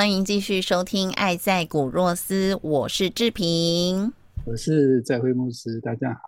欢迎继续收听《爱在古若斯》，我是志平，我是在辉牧师，大家好。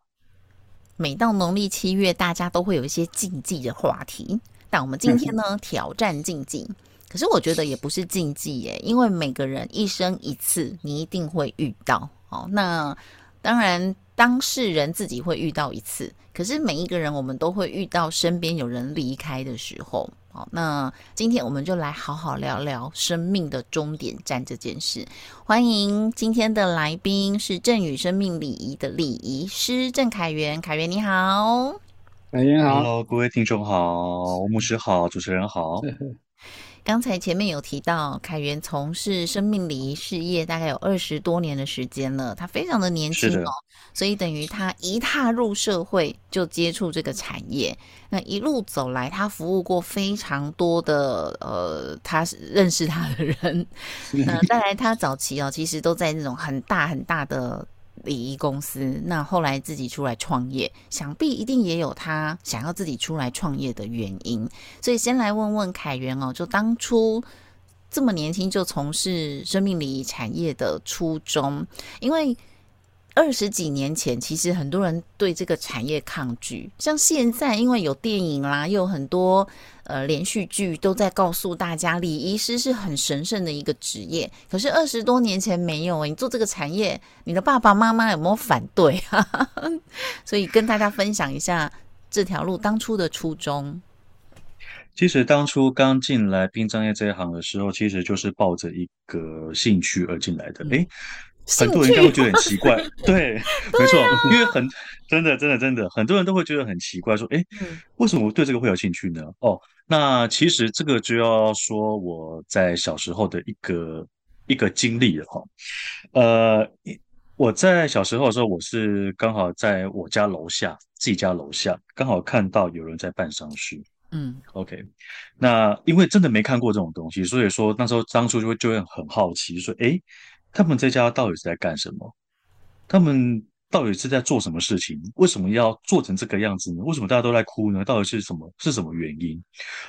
每到农历七月，大家都会有一些禁忌的话题，但我们今天呢，挑战禁忌。可是我觉得也不是禁忌耶，因为每个人一生一次，你一定会遇到。哦，那当然当事人自己会遇到一次，可是每一个人我们都会遇到身边有人离开的时候。好，那今天我们就来好好聊聊生命的终点站这件事。欢迎今天的来宾是正宇生命礼仪的礼仪师郑凯源，凯源你好，凯源好，Hello，各位听众好，牧师好，主持人好。刚才前面有提到，凯源从事生命礼仪事业大概有二十多年的时间了，他非常的年轻哦，所以等于他一踏入社会就接触这个产业，那一路走来，他服务过非常多的呃，他认识他的人，那再来他早期哦，其实都在那种很大很大的。礼仪公司，那后来自己出来创业，想必一定也有他想要自己出来创业的原因。所以先来问问凯源哦，就当初这么年轻就从事生命礼仪产业的初衷，因为。二十几年前，其实很多人对这个产业抗拒。像现在，因为有电影啦，又有很多呃连续剧都在告诉大家，礼仪师是很神圣的一个职业。可是二十多年前没有你做这个产业，你的爸爸妈妈有没有反对啊？所以跟大家分享一下这条路当初的初衷。其实当初刚进来殡葬业这一行的时候，其实就是抱着一个兴趣而进来的。哎。很多人应该会觉得很奇怪，对，没错，因为很真的，真的，真的，很多人都会觉得很奇怪，说，哎，为什么我对这个会有兴趣呢？哦，那其实这个就要说我在小时候的一个一个经历了哈。呃，我在小时候的时候，我是刚好在我家楼下，自己家楼下，刚好看到有人在办丧事。嗯，OK，那因为真的没看过这种东西，所以说那时候当初就会就会很好奇，说，哎。他们这家到底是在干什么？他们到底是在做什么事情？为什么要做成这个样子呢？为什么大家都在哭呢？到底是什么？是什么原因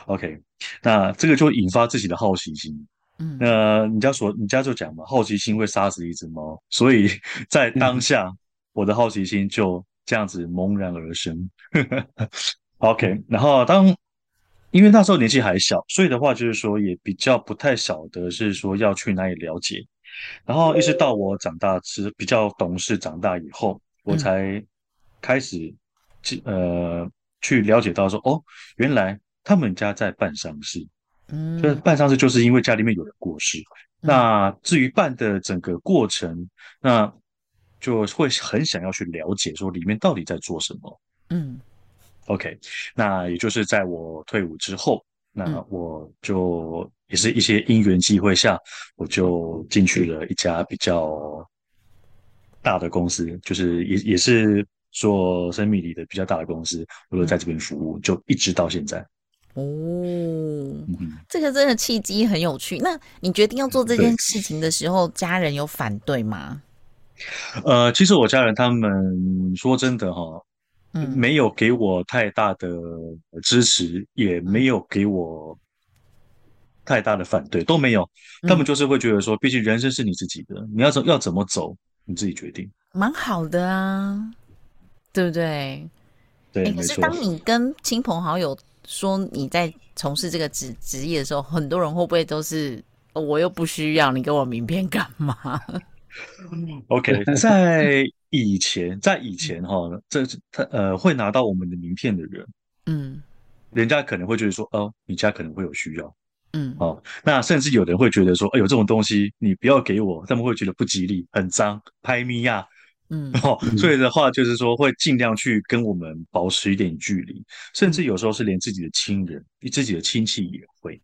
？OK，那这个就引发自己的好奇心。嗯，那你家说，你家就讲嘛，好奇心会杀死一只猫。所以在当下，我的好奇心就这样子萌然而生。OK，然后当因为那时候年纪还小，所以的话就是说也比较不太晓得是说要去哪里了解。然后一直到我长大是比较懂事，长大以后我才开始去呃去了解到说哦，原来他们家在办丧事，嗯，就是办丧事就是因为家里面有人过世。那至于办的整个过程，那就会很想要去了解说里面到底在做什么。嗯，OK，那也就是在我退伍之后，那我就。也是一些因缘机会下，我就进去了一家比较大的公司，就是也也是做生命里的比较大的公司，我就在这边服务，就一直到现在。哦，这个真的契机很有趣。那你决定要做这件事情的时候，家人有反对吗？呃，其实我家人他们说真的哈，没有给我太大的支持，也没有给我。太大的反对都没有，他们就是会觉得说，毕竟人生是你自己的，你要怎要怎么走，你自己决定，蛮好的啊，对不对？对，可是当你跟亲朋好友说你在从事这个职职业的时候，很多人会不会都是我又不需要你给我名片干嘛？OK，在以前，在以前哈，这他呃会拿到我们的名片的人，嗯。人家可能会觉得说，哦，你家可能会有需要，嗯，哦，那甚至有人会觉得说，哎呦，这种东西你不要给我，他们会觉得不吉利，很脏，拍咪呀，嗯，哦，所以的话就是说会尽量去跟我们保持一点距离，甚至有时候是连自己的亲人、自己的亲戚也会，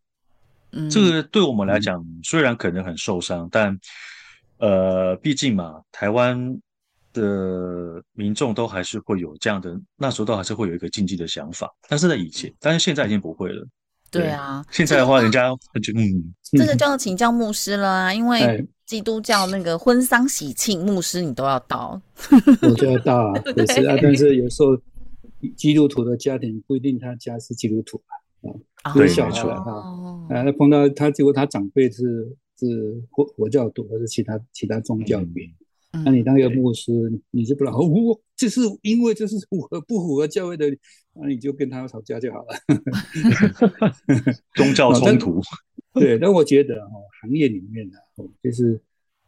嗯，这个对我们来讲虽然可能很受伤，但呃，毕竟嘛，台湾。的民众都还是会有这样的，那时候都还是会有一个禁忌的想法，但是在以前，但是现在已经不会了。对啊，现在的话，人家就嗯，这个就要请教牧师了啊，因为基督教那个婚丧喜庆，牧师你都要到，我就要到啊，也是啊。但是有时候基督徒的家庭不一定他家是基督徒啊，有，小孩啊，啊，那碰到他结果他长辈是是佛佛教徒或者其他其他宗教里面。那你当一个牧师，你就不能我就是因为这是符合不符合教会的，那你就跟他吵架就好了。宗教冲突，对。但我觉得哦，行业里面呢，哦，就是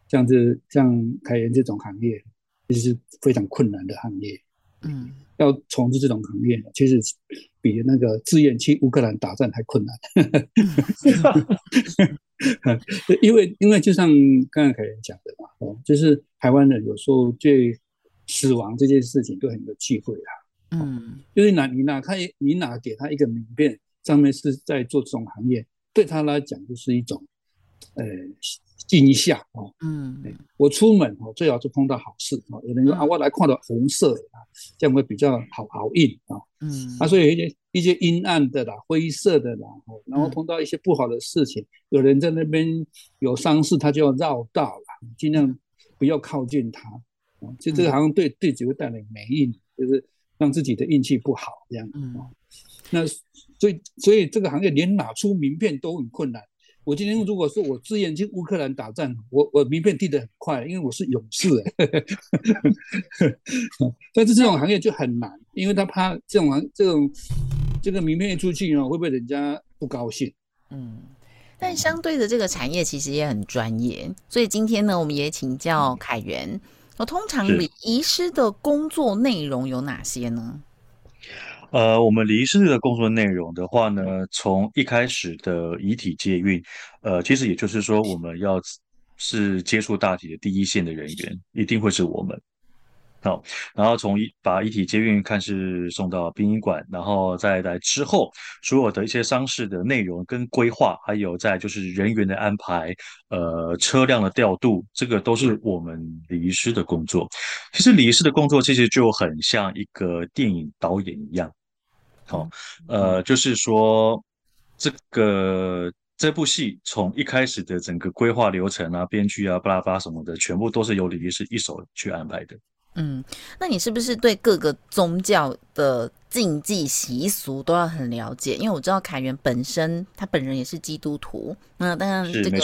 像这像凯源这种行业，其实是非常困难的行业。嗯，要从事这种行业，其实比那个自愿去乌克兰打仗还困难。因为因为就像刚刚凯源讲的就是台湾人有时候对死亡这件事情都很有忌讳啊。嗯，就是哪你哪看你哪给他一个名片，上面是在做这种行业，对他来讲就是一种，呃。静一下哦，嗯，我出门哦，最好是碰到好事哦。有人说啊，我来看到红色啊，这样会比较好好运啊。嗯，啊，所以一些一些阴暗的啦、灰色的啦，然后碰到一些不好的事情，有人在那边有丧事，他就要绕道了，尽量不要靠近他。就这个好像对对己会带来霉运，就是让自己的运气不好这样。嗯，那所以所以这个行业连拿出名片都很困难。我今天如果说我自愿去乌克兰打仗，我我名片递得很快，因为我是勇士哎。但是这种行业就很难，因为他怕这种行这种这个名片一出去哦，会不会人家不高兴？嗯，但相对的这个产业其实也很专业，所以今天呢，我们也请教凯源，我通常礼仪师的工作内容有哪些呢？呃，我们离世的工作内容的话呢，从一开始的遗体接运，呃，其实也就是说，我们要是接触大体的第一线的人员，一定会是我们。好，然后从一把遗体接运看是送到殡仪馆，然后再来之后，所有的一些丧事的内容跟规划，还有在就是人员的安排，呃，车辆的调度，这个都是我们礼仪师的工作。其实礼仪师的工作其实就很像一个电影导演一样。好，呃，就是说，这个这部戏从一开始的整个规划流程啊、编剧啊、巴拉巴拉什么的，全部都是由李律师一手去安排的。嗯，那你是不是对各个宗教的禁忌习俗都要很了解？因为我知道凯源本身他本人也是基督徒，那当然这个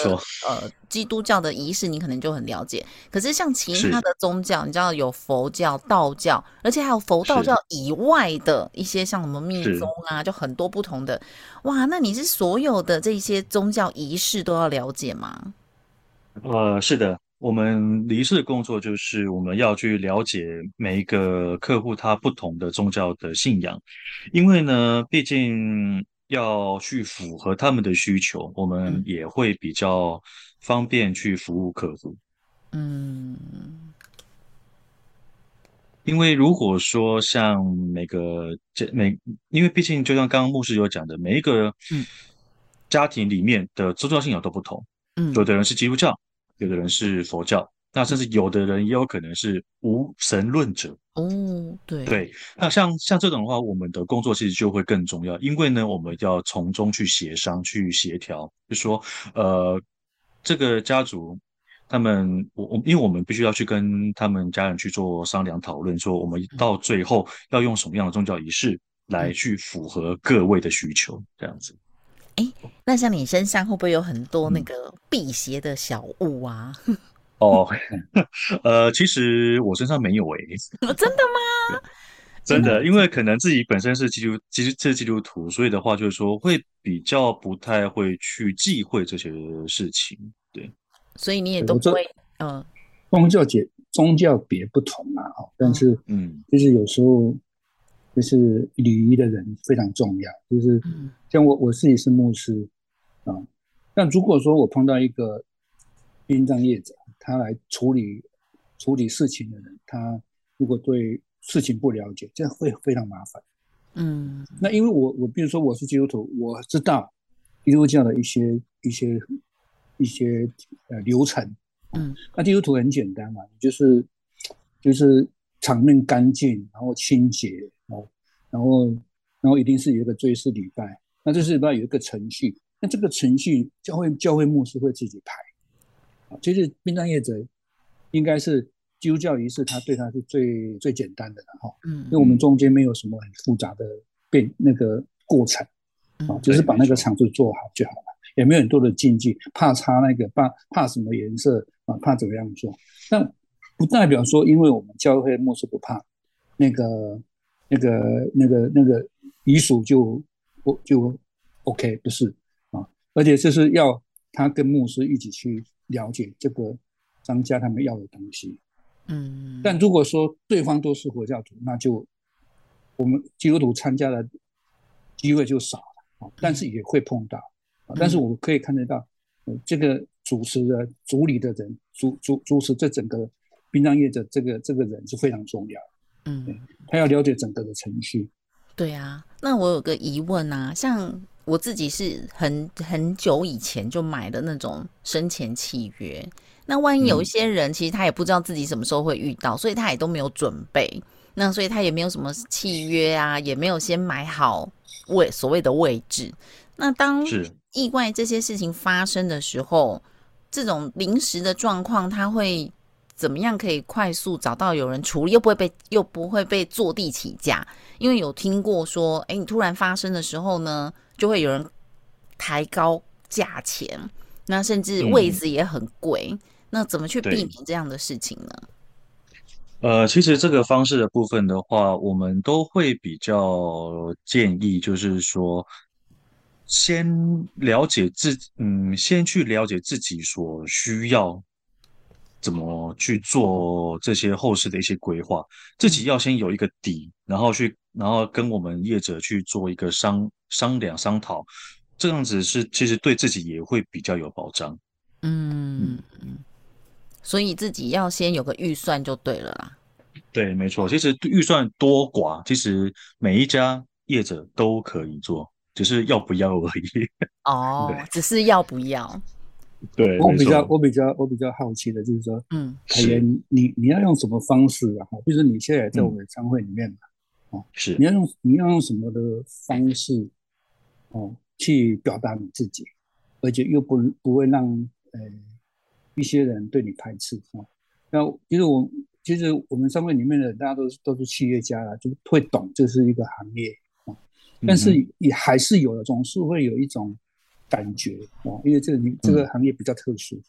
呃基督教的仪式你可能就很了解。可是像其他的宗教，你知道有佛教、道教，而且还有佛道教以外的一些像什么密宗啊，就很多不同的。哇，那你是所有的这些宗教仪式都要了解吗？呃，是的。我们离世的工作就是我们要去了解每一个客户他不同的宗教的信仰，因为呢，毕竟要去符合他们的需求，我们也会比较方便去服务客户。嗯，因为如果说像每个这每，因为毕竟就像刚刚牧师有讲的，每一个家庭里面的宗教信仰都不同，嗯，有的人是基督教。有的人是佛教，那甚至有的人也有可能是无神论者。哦，对对，那像像这种的话，我们的工作其实就会更重要，因为呢，我们要从中去协商、去协调，就说，呃，这个家族他们，我我，因为我们必须要去跟他们家人去做商量讨论，说我们到最后要用什么样的宗教仪式来去符合各位的需求，这样子。哎，那像你身上会不会有很多那个辟邪的小物啊？哦，呃，其实我身上没有哎。真的吗？真的，因为可能自己本身是基督，其实是基督徒，所以的话就是说会比较不太会去忌讳这些事情。对，所以你也都不会。嗯，宗教节宗教别不同啊，但是嗯，就是有时候。就是礼仪的人非常重要。就是像我我自己是牧师啊，但如果说我碰到一个殡葬业者，他来处理处理事情的人，他如果对事情不了解，这样会非常麻烦。嗯，那因为我我比如说我是基督徒，我知道基督教的一些一些一些呃流程，嗯，那基督徒很简单嘛，就是就是场面干净，然后清洁哦，然后然后一定是有一个追思礼拜，那这是礼拜有一个程序，那这个程序教会教会牧师会自己排，啊，其实殡葬业者应该是。基督教仪式，他对他是最最简单的了哈，嗯，因为我们中间没有什么很复杂的变那个过程，啊，就是把那个场子做好就好了，也没有很多的禁忌，怕擦那个怕怕什么颜色啊，怕怎么样做，但不代表说，因为我们教会牧师不怕那个那个那个那个遗属就不就 OK 不是啊，而且这是要他跟牧师一起去了解这个张家他们要的东西。嗯，但如果说对方都是佛教徒，那就我们基督徒参加的机会就少了啊。但是也会碰到啊。但是我可以看得到，这个主持的主理的人，主主主持这整个殡葬业的这个这个人是非常重要。嗯，他要了解整个的程序。对啊，那我有个疑问啊，像我自己是很很久以前就买的那种生前契约。那万一有一些人，其实他也不知道自己什么时候会遇到，所以他也都没有准备。那所以他也没有什么契约啊，也没有先买好位所谓的位置。那当意外这些事情发生的时候，这种临时的状况，他会怎么样可以快速找到有人处理，又不会被又不会被坐地起价？因为有听过说，哎，你突然发生的时候呢，就会有人抬高价钱，那甚至位置也很贵。那怎么去避免这样的事情呢？呃，其实这个方式的部分的话，我们都会比较建议，就是说，先了解自，嗯，先去了解自己所需要怎么去做这些后事的一些规划，自己要先有一个底，然后去，然后跟我们业者去做一个商商量商讨，这样子是其实对自己也会比较有保障。嗯嗯。所以自己要先有个预算就对了啦。对，没错。其实预算多寡，其实每一家业者都可以做，只是要不要而已。哦，只是要不要？对，我比较我比较我比较好奇的就是说，嗯，凯源，你你要用什么方式啊？比如说你现在在我们商会里面嘛，哦，是，你要用你要用什么的方式，哦，去表达你自己，而且又不不会让呃。一些人对你排斥啊，那其实我其实我们商会里面的大家都是都是企业家了，就会懂这是一个行业啊，但是也还是有的，总是会有一种感觉啊，因为这个你这个行业比较特殊。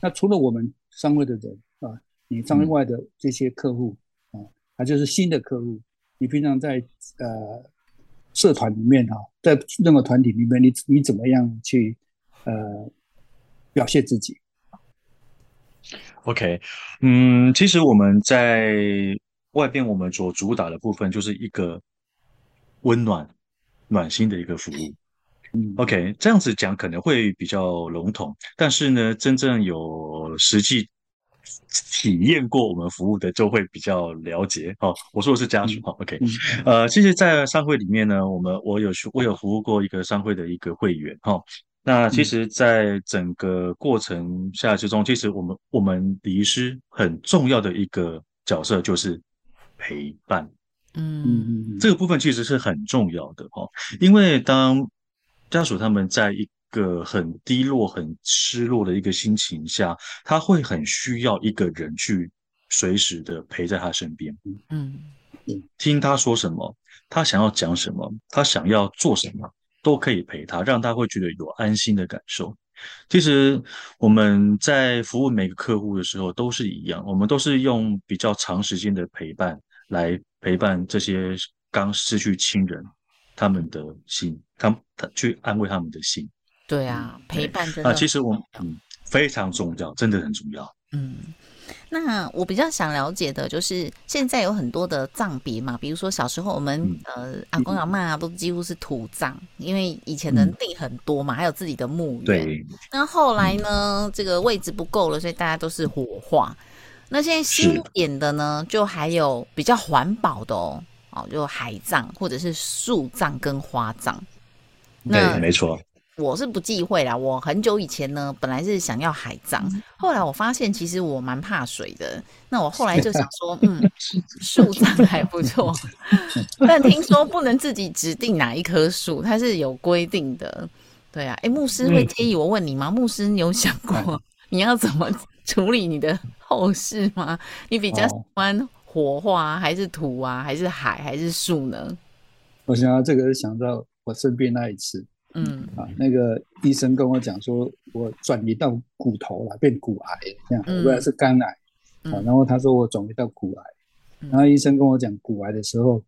那除了我们商会的人啊，你商会外的这些客户啊，他就是新的客户，你平常在呃社团里面哈，在任何团体里面，你你怎么样去呃表现自己？OK，嗯，其实我们在外边，我们所主打的部分就是一个温暖、暖心的一个服务。OK，这样子讲可能会比较笼统，但是呢，真正有实际体验过我们服务的，就会比较了解。哦，我说的是家属。哈，OK，呃，其实，在商会里面呢，我们我有我有服务过一个商会的一个会员。哈。那其实，在整个过程下之中，其实我们我们礼仪师很重要的一个角色就是陪伴。嗯，这个部分其实是很重要的哈，因为当家属他们在一个很低落、很失落的一个心情下，他会很需要一个人去随时的陪在他身边。嗯，听他说什么，他想要讲什么，他想要做什么。都可以陪他，让他会觉得有安心的感受。其实我们在服务每个客户的时候都是一样，我们都是用比较长时间的陪伴来陪伴这些刚失去亲人他们的心，他他去安慰他们的心。对啊，陪伴真的啊，其实我嗯非常重要，真的很重要。嗯，那我比较想了解的就是，现在有很多的葬别嘛，比如说小时候我们呃阿公阿妈都几乎是土葬，因为以前的地很多嘛，还有自己的墓园。对。那后来呢，这个位置不够了，所以大家都是火化。那现在新点的呢，就还有比较环保的哦，哦，就海葬或者是树葬跟花葬。对，没错。我是不忌讳啦。我很久以前呢，本来是想要海葬，后来我发现其实我蛮怕水的。那我后来就想说，嗯，树葬还不错，但听说不能自己指定哪一棵树，它是有规定的。对啊，哎，牧师会介意我问你吗？牧师，你有想过你要怎么处理你的后事吗？你比较喜欢火化还是土啊，还是海还是树呢？我想到这个，想到我生病那一次。嗯。啊，那个医生跟我讲说，我转移到骨头了，变骨癌这样，原来是肝癌。啊。然后他说我转移到骨癌，然后医生跟我讲骨癌的时候，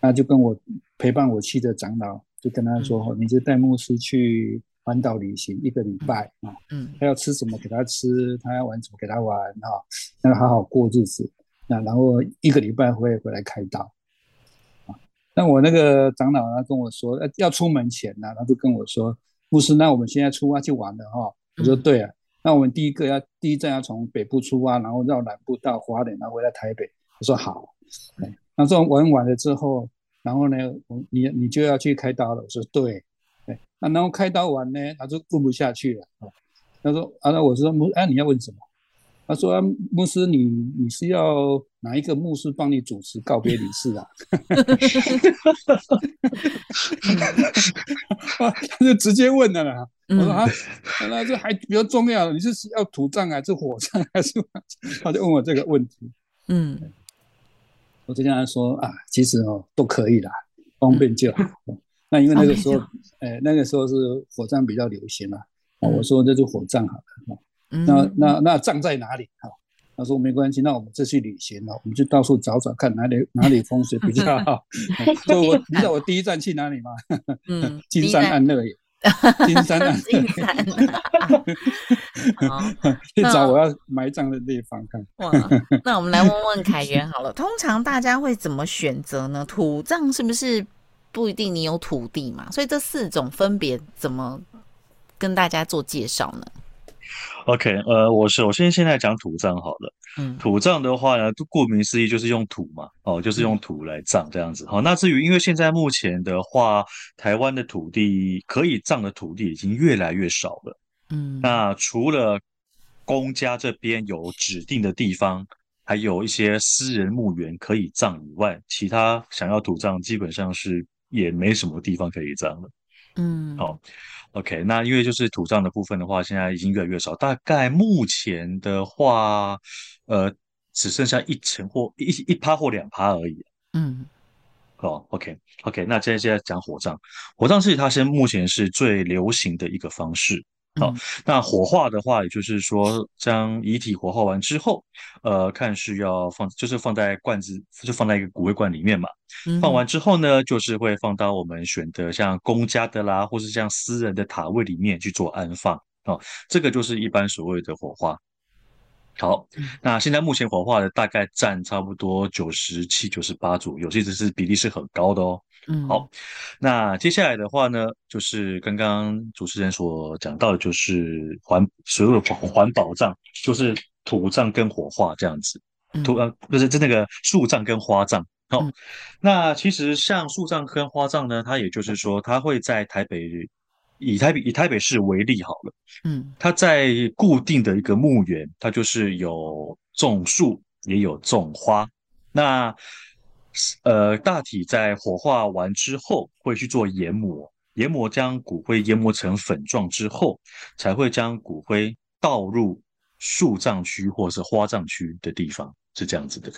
他就跟我陪伴我去的长老就跟他说，你就带牧师去环岛旅行一个礼拜啊，嗯，他要吃什么给他吃，他要玩什么给他玩啊，要好好过日子，那然后一个礼拜会回来开刀。啊那我那个长老呢跟我说，呃，要出门前呢，他就跟我说，牧师，那我们现在出发去玩了哈。我说对啊，那我们第一个要第一站要从北部出发，然后绕南部到花莲，然后回来台北。我说好。那这玩完了之后，然后呢，我你你就要去开刀了。我说对。对，那然后开刀完呢，他就问不下去了。他说啊，那我说牧，哎，你要问什么？他说：“牧师，你你是要哪一个牧师帮你主持告别礼式啊？” 他就直接问了啦。我说：“啊，那这还比较重要，你是要土葬还是火葬还是？”他就问我这个问题。嗯，我就跟他说：“啊，其实哦都可以啦，方便就好。那因为那个时候，哎，那个时候是火葬比较流行嘛。我说那就火葬好了。”那那那葬在哪里？哈，他说没关系，那我们这去旅行了，我们就到处找找看哪里哪里风水比较 好。就我你知道我第一站去哪里吗？嗯，金山安乐园。金山安。金山。去找我要埋葬的地方看。哇，那我们来问问凯源好了，通常大家会怎么选择呢？土葬是不是不一定你有土地嘛？所以这四种分别怎么跟大家做介绍呢？OK，呃，我首先现在讲土葬好了。嗯，土葬的话呢，顾名思义就是用土嘛，哦，就是用土来葬这样子。好，那至于因为现在目前的话，台湾的土地可以葬的土地已经越来越少了。嗯，那除了公家这边有指定的地方，还有一些私人墓园可以葬以外，其他想要土葬基本上是也没什么地方可以葬了。嗯，好。OK，那因为就是土葬的部分的话，现在已经越来越少，大概目前的话，呃，只剩下一层或一一趴或两趴而已。嗯，哦，OK，OK，那现在现在讲火葬，火葬是它现目前是最流行的一个方式。好，那火化的话，也就是说将遗体火化完之后，呃，看是要放，就是放在罐子，就放在一个骨灰罐里面嘛。放完之后呢，就是会放到我们选的像公家的啦，或是像私人的塔位里面去做安放。哦，这个就是一般所谓的火化。好，那现在目前火化的大概占差不多九十七、九十八左右，其实是比例是很高的哦。嗯，好，那接下来的话呢，就是刚刚主持人所讲到的，就是环所有的环保葬，就是土葬跟火化这样子。土呃，不是，就那个树葬跟花葬。好，那其实像树葬跟花葬呢，它也就是说，它会在台北，以台北以台北市为例好了。嗯，它在固定的一个墓园，它就是有种树，也有种花。那呃，大体在火化完之后，会去做研磨，研磨将骨灰研磨成粉状之后，才会将骨灰倒入树葬区或是花葬区的地方，是这样子的。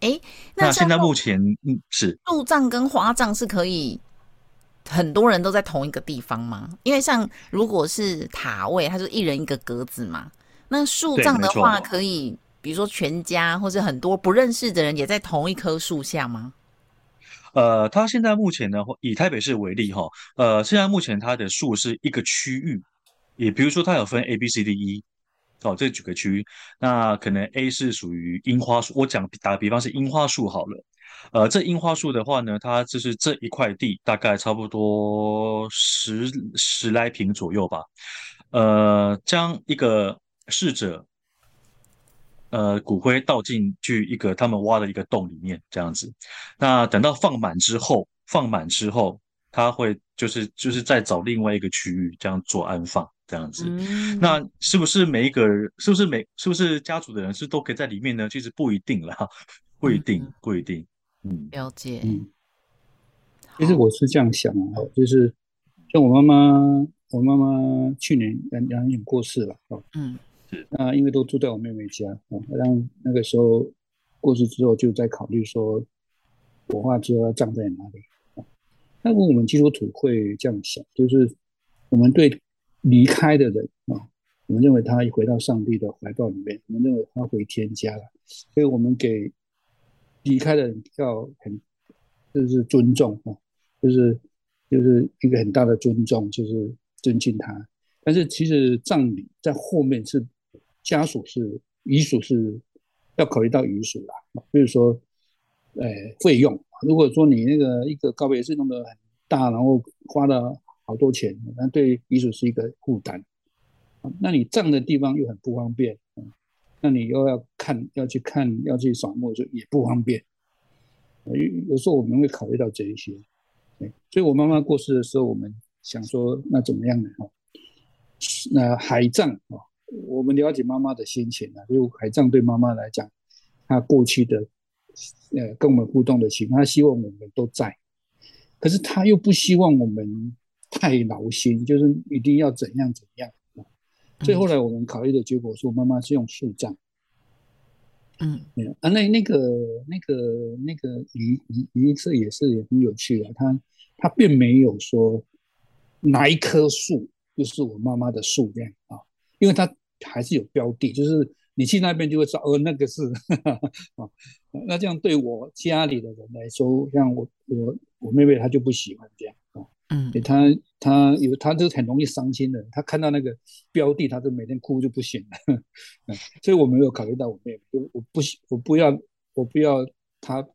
哎，那现在目前嗯是树葬跟花葬是可以很多人都在同一个地方吗？因为像如果是塔位，它就一人一个格子嘛。那树葬的话可以。比如说全家，或者很多不认识的人也在同一棵树下吗？呃，他现在目前呢，以台北市为例哈，呃，现在目前它的树是一个区域，也比如说它有分 A、B、C、D、E，哦，这几个区域，那可能 A 是属于樱花树，我讲打个比方是樱花树好了。呃，这樱花树的话呢，它就是这一块地，大概差不多十十来平左右吧。呃，将一个逝者，呃，骨灰倒进去一个他们挖的一个洞里面，这样子。那等到放满之后，放满之后，他会就是就是再找另外一个区域这样做安放，这样子。那是不是每一个人，是不是每是不是家族的人是都可以在里面呢？其实不一定啦，不一定，不一定。嗯，了解。嗯，其实我是这样想啊，就是像我妈妈，我妈妈去年两两年过世了哦。嗯，是。那因为都住在我妹妹家哦，让那个时候过世之后，就在考虑说，火化之后要葬在哪里啊？那我们基督徒会这样想，就是我们对离开的人啊，我们认为他回到上帝的怀抱里面，我们认为他回天家了，所以我们给。离开的人要很，就是尊重啊，就是就是一个很大的尊重，就是尊敬他。但是其实葬礼在后面是家属是遗属是要考虑到遗属啦，比如说，呃，费用。如果说你那个一个告别式弄得很大，然后花了好多钱，那对遗属是一个负担。那你葬的地方又很不方便。那你又要看，要去看，要去扫墓，就也不方便。有有时候我们会考虑到这一些，所以我妈妈过世的时候，我们想说，那怎么样呢？哈，那海葬啊，我们了解妈妈的心情啊，就海葬对妈妈来讲，她过去的呃跟我们互动的情，她希望我们都在，可是她又不希望我们太劳心，就是一定要怎样怎样。所以后来我们考虑的结果是我妈妈是用树葬，嗯，啊，那那个那个那个仪仪仪式也是也很有趣的，他他并没有说哪一棵树就是我妈妈的树这样啊，因为他还是有标的，就是你去那边就会知道，哦，那个是啊，那这样对我家里的人来说，像我我我妹妹她就不喜欢这样啊。嗯，她她有她就很容易伤心的，她看到那个标的，她就每天哭就不行了。嗯，所以我没有考虑到我妹妹，我我不我不要我不要她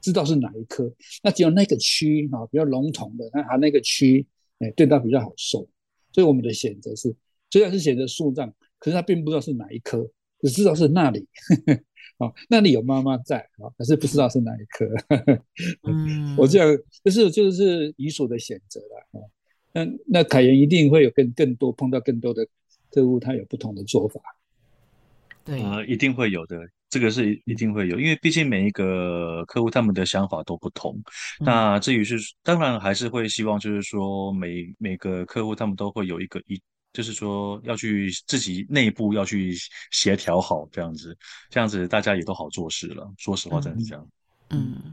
知道是哪一颗，那只有那个区啊比较笼统的，那它那个区哎对她比较好受，所以我们的选择是虽然是选择树葬，可是他并不知道是哪一颗，只知道是那里。哦，那里有妈妈在啊，可是不知道是哪一颗。嗯，我这样就是就是遗属的选择了啊。那那凯源一定会有更更多碰到更多的客户，他有不同的做法。对，呃，一定会有的，这个是一定会有，因为毕竟每一个客户他们的想法都不同。那至于是当然还是会希望，就是说每每个客户他们都会有一个一。就是说要去自己内部要去协调好这样子，这样子大家也都好做事了。说实话，真的是这样。嗯，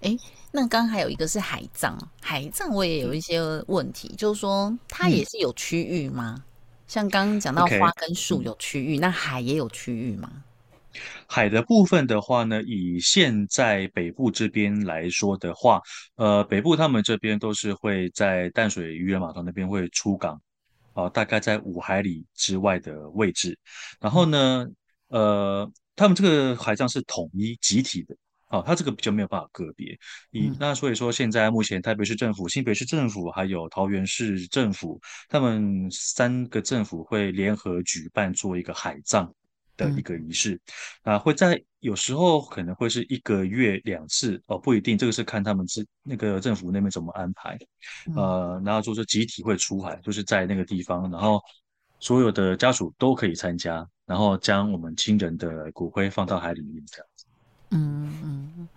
哎，那刚刚还有一个是海葬，海葬我也有一些问题，就是说它也是有区域吗？像刚刚讲到花跟树有区域，那海也有区域吗？海的部分的话呢，以现在北部这边来说的话，呃，北部他们这边都是会在淡水渔人码头那边会出港。啊，大概在五海里之外的位置，然后呢，呃，他们这个海葬是统一集体的，啊，它这个比较没有办法个别。以那所以说，现在目前台北市政府、新北市政府还有桃园市政府，他们三个政府会联合举办做一个海葬。的一个仪式，啊，会在有时候可能会是一个月两次哦，不一定，这个是看他们自那个政府那边怎么安排，呃，然后就是集体会出海，就是在那个地方，然后所有的家属都可以参加，然后将我们亲人的骨灰放到海里面这样子。嗯嗯，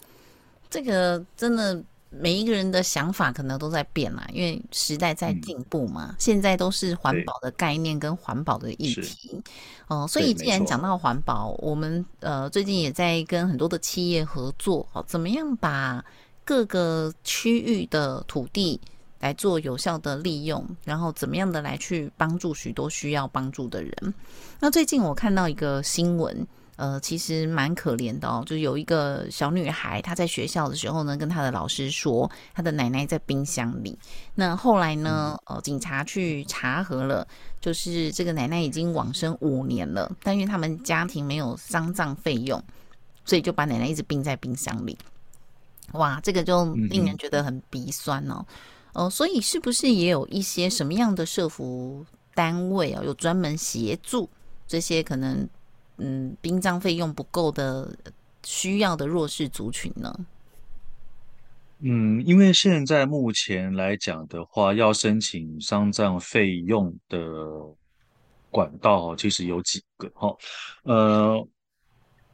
这个真的。每一个人的想法可能都在变嘛，因为时代在进步嘛。现在都是环保的概念跟环保的议题，哦，所以既然讲到环保，我们呃最近也在跟很多的企业合作，哦，怎么样把各个区域的土地来做有效的利用，然后怎么样的来去帮助许多需要帮助的人。那最近我看到一个新闻。呃，其实蛮可怜的哦。就有一个小女孩，她在学校的时候呢，跟她的老师说，她的奶奶在冰箱里。那后来呢，呃，警察去查核了，就是这个奶奶已经往生五年了，但因为他们家庭没有丧葬费用，所以就把奶奶一直冰在冰箱里。哇，这个就令人觉得很鼻酸哦。哦，所以是不是也有一些什么样的社服单位啊，有专门协助这些可能？嗯，殡葬费用不够的需要的弱势族群呢？嗯，因为现在目前来讲的话，要申请丧葬费用的管道其实有几个哈。呃，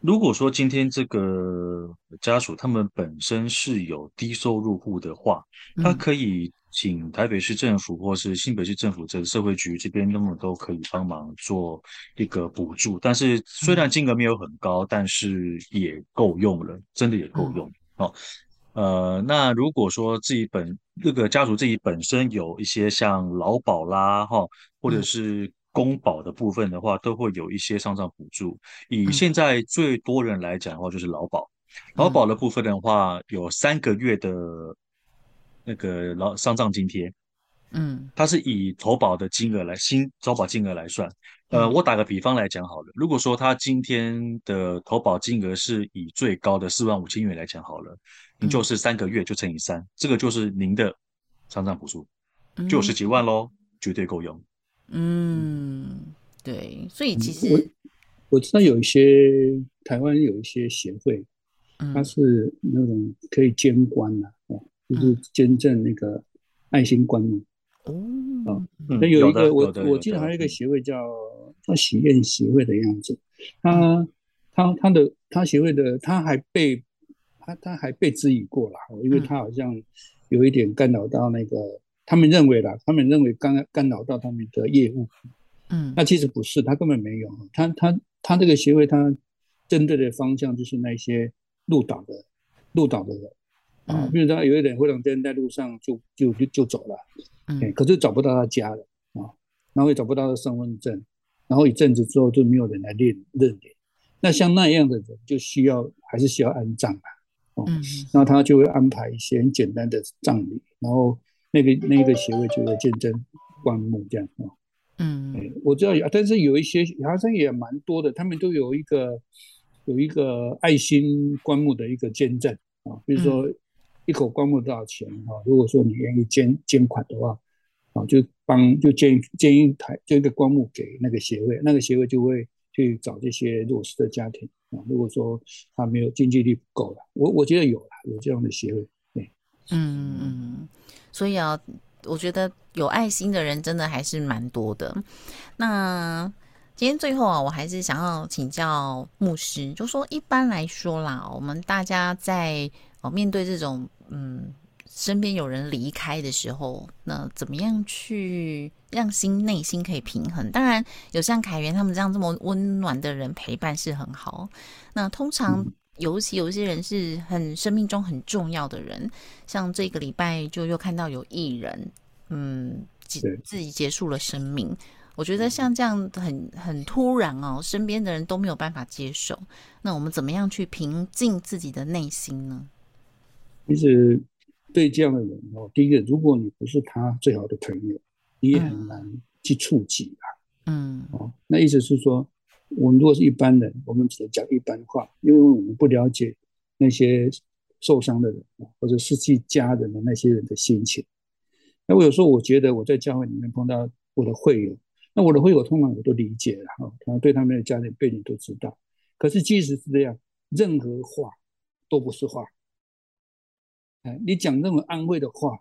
如果说今天这个家属他们本身是有低收入户的话，他可以。请台北市政府或是新北市政府这个社会局这边，那么都可以帮忙做一个补助。但是虽然金额没有很高，但是也够用了，真的也够用哦。呃，那如果说自己本这个家属自己本身有一些像劳保啦哈，或者是公保的部分的话，都会有一些丧葬补助。以现在最多人来讲的话，就是劳保。劳保的部分的话，有三个月的。那个劳丧葬津贴，嗯，它是以投保的金额来新投保金额来算。呃，我打个比方来讲好了，如果说他今天的投保金额是以最高的四万五千元来讲好了，你就是三个月就乘以三，这个就是您的丧葬补助，就十几万喽，绝对够用。嗯，对，所以其实我我知道有一些台湾有一些协会，它是那种可以监管的。就是捐赠那个爱心观念。哦，那有一个我我记得还有一个协会叫叫喜宴协会的样子，他他他的他协会的他还被他他还被质疑过了，因为他好像有一点干扰到那个他们认为啦，他们认为干干扰到他们的业务，嗯，那其实不是，他根本没有，他他他这个协会他针对的方向就是那些入岛的入岛的人。啊，比如说有一点，忽然间在路上就就就就走了，嗯，可是找不到他家了啊，然后也找不到他身份证，然后一阵子之后就没有人来认认领，那像那样的人就需要还是需要安葬啊，哦，然后他就会安排一些很简单的葬礼，然后那个那个协会就会见证棺木这样啊，嗯，我知道有，但是有一些好像也蛮多的，他们都有一个有一个爱心棺木的一个见证啊，比如说。一口棺木多少钱？啊，如果说你愿意捐捐款的话，啊，就帮就捐捐一台捐一个棺木给那个协会，那个协会就会去找这些弱势的家庭啊。如果说他没有经济力不够了，我我觉得有了有这样的协会，对，嗯嗯，所以啊，我觉得有爱心的人真的还是蛮多的。那今天最后啊，我还是想要请教牧师，就说一般来说啦，我们大家在哦面对这种嗯，身边有人离开的时候，那怎么样去让心内心可以平衡？当然，有像凯源他们这样这么温暖的人陪伴是很好。那通常，尤其有一些人是很生命中很重要的人，像这个礼拜就又看到有艺人，嗯，自己结束了生命。我觉得像这样很很突然哦，身边的人都没有办法接受。那我们怎么样去平静自己的内心呢？其实，对这样的人哦，第一个，如果你不是他最好的朋友，你也很难去触及他。嗯，哦，那意思是说，我们如果是一般人，我们只能讲一般话，因为我们不了解那些受伤的人或者失去家人的那些人的心情。那我有时候我觉得我在教会里面碰到我的会友，那我的会友通常我都理解了哈，可能对他们的家庭背景都知道。可是即使是这样，任何话都不是话。你讲那种安慰的话，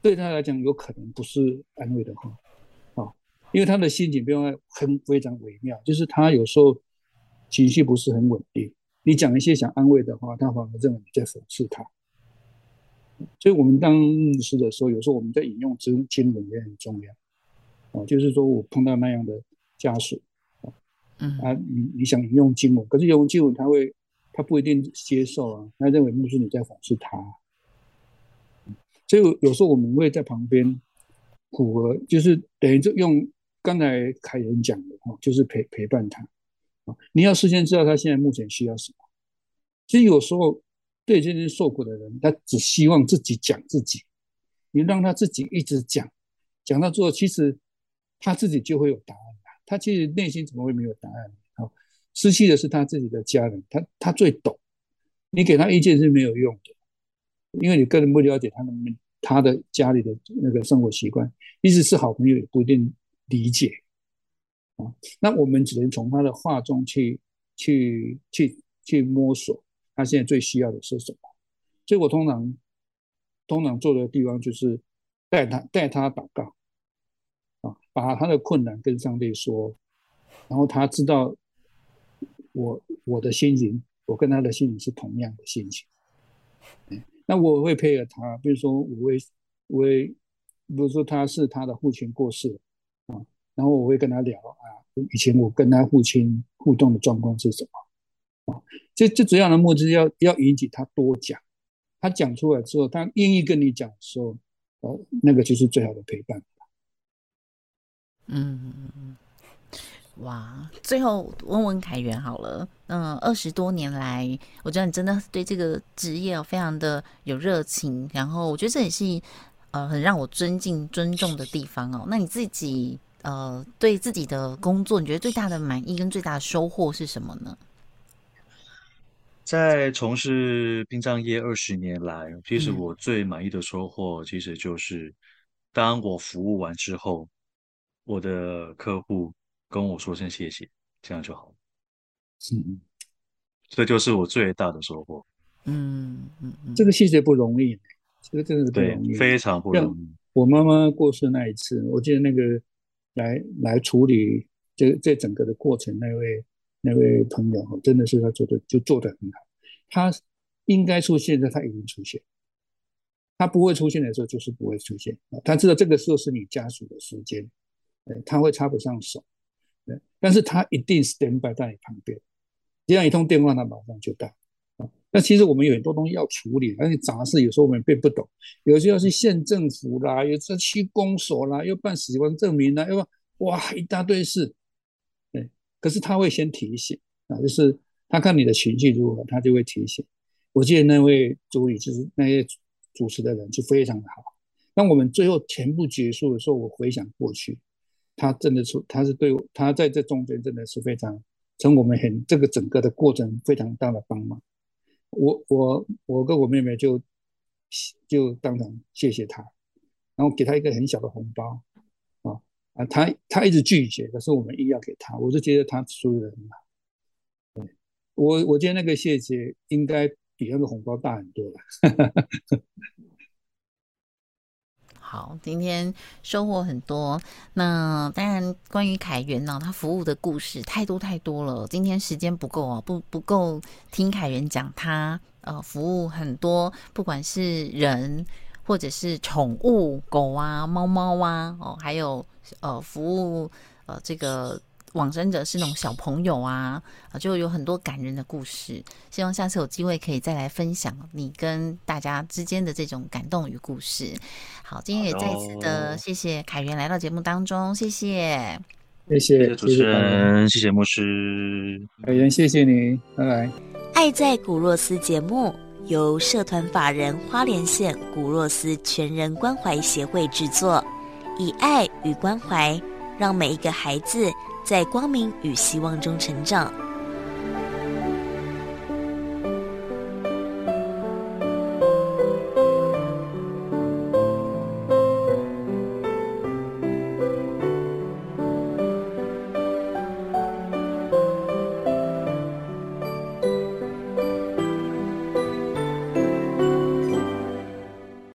对他来讲有可能不是安慰的话，因为他的心情变化很非常微妙，就是他有时候情绪不是很稳定。你讲一些想安慰的话，他反而认为你在讽刺他。所以，我们当牧师的时候，有时候我们在引用经经文也很重要，啊，就是说我碰到那样的家属，啊，你你想引用经文，可是引用经文他会他不一定接受啊，他认为牧师你在讽刺他。所以有时候我们会在旁边符合，就是等于就用刚才凯人讲的哈，就是陪陪伴他。啊，你要事先知道他现在目前需要什么。其实有时候对这些受苦的人，他只希望自己讲自己，你让他自己一直讲，讲到最后，其实他自己就会有答案了他其实内心怎么会没有答案？好，失去的是他自己的家人，他他最懂。你给他意见是没有用的，因为你根本不了解他的他的家里的那个生活习惯，即使是好朋友也不一定理解。啊，那我们只能从他的话中去去去去摸索，他现在最需要的是什么。所以我通常通常做的地方就是带他带他祷告，啊，把他的困难跟上帝说，然后他知道我我的心情，我跟他的心情是同样的心情。那我会配合他，比如说我会我会，比如说他是他的父亲过世。然后我会跟他聊啊，以前我跟他父亲互动的状况是什么啊？这这主要的目的要要引起他多讲，他讲出来之后，他愿意跟你讲的时候，哦，那个就是最好的陪伴。嗯嗯嗯，哇！最后问问凯源好了，嗯，二十多年来，我觉得你真的对这个职业非常的有热情，然后我觉得这也是呃很让我尊敬尊重的地方哦。那你自己？呃，对自己的工作，你觉得最大的满意跟最大的收获是什么呢？在从事殡葬业二十年来，其实我最满意的收获，其实就是当我服务完之后，我的客户跟我说声谢谢，这样就好。嗯，这就是我最大的收获。嗯嗯嗯，这个谢谢不容易，这个真的是不容易，非常不容易。我妈妈过世那一次，我记得那个。来来处理这这整个的过程，那位那位朋友哈，真的是他做的就做的很好。他应该出现的他已经出现，他不会出现的时候就是不会出现。他知道这个时候是你家属的时间，他会插不上手，但是他一定 stand by 在你旁边，这样一通电话他马上就到。那其实我们有很多东西要处理，而且杂事有时候我们并不懂，有些要去县政府啦，有时去公所啦，又办死亡证明啦，又哇一大堆事，对。可是他会先提醒啊，就是他看你的情绪如何，他就会提醒。我记得那位主理就是那些主持的人就非常的好。当我们最后全部结束的时候，我回想过去，他真的是他是对，他在这中间真的是非常，从我们很这个整个的过程非常大的帮忙。我我我跟我妹妹就就当场谢谢他，然后给他一个很小的红包啊啊，他他一直拒绝，可是我们硬要给他，我就觉得他处理的很好。我我觉得那个谢谢应该比那个红包大很多了。好，今天收获很多。那当然，关于凯源呢，他服务的故事太多太多了。今天时间不够啊，不不够听凯源讲他呃服务很多，不管是人或者是宠物狗啊、猫猫啊，哦，还有呃服务呃这个。往生者是那种小朋友啊，啊，就有很多感人的故事。希望下次有机会可以再来分享你跟大家之间的这种感动与故事。好，今天也再次的谢谢凯源来到节目当中，谢谢，谢谢主持人，谢谢牧师凯源，谢谢你，拜拜。爱在古若斯节目由社团法人花莲县古若斯全人关怀协会制作，以爱与关怀让每一个孩子。在光明与希望中成长。